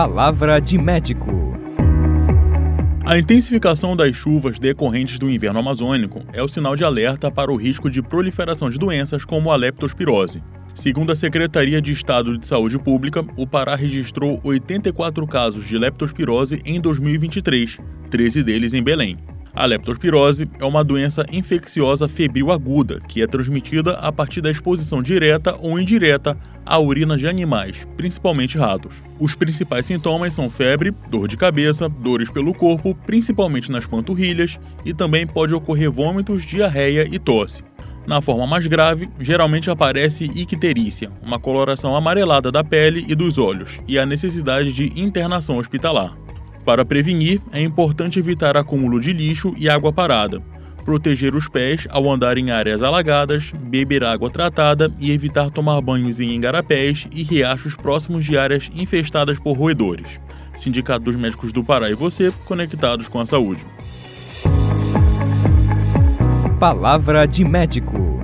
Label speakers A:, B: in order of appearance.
A: Palavra de médico.
B: A intensificação das chuvas decorrentes do inverno amazônico é o sinal de alerta para o risco de proliferação de doenças como a leptospirose. Segundo a Secretaria de Estado de Saúde Pública, o Pará registrou 84 casos de leptospirose em 2023, 13 deles em Belém. A leptospirose é uma doença infecciosa febril aguda que é transmitida a partir da exposição direta ou indireta à urina de animais, principalmente ratos. Os principais sintomas são febre, dor de cabeça, dores pelo corpo, principalmente nas panturrilhas, e também pode ocorrer vômitos, diarreia e tosse. Na forma mais grave, geralmente aparece icterícia, uma coloração amarelada da pele e dos olhos, e a necessidade de internação hospitalar. Para prevenir, é importante evitar acúmulo de lixo e água parada, proteger os pés ao andar em áreas alagadas, beber água tratada e evitar tomar banhos em engarapés e riachos próximos de áreas infestadas por roedores. Sindicato dos Médicos do Pará e você conectados com a saúde.
A: Palavra de médico.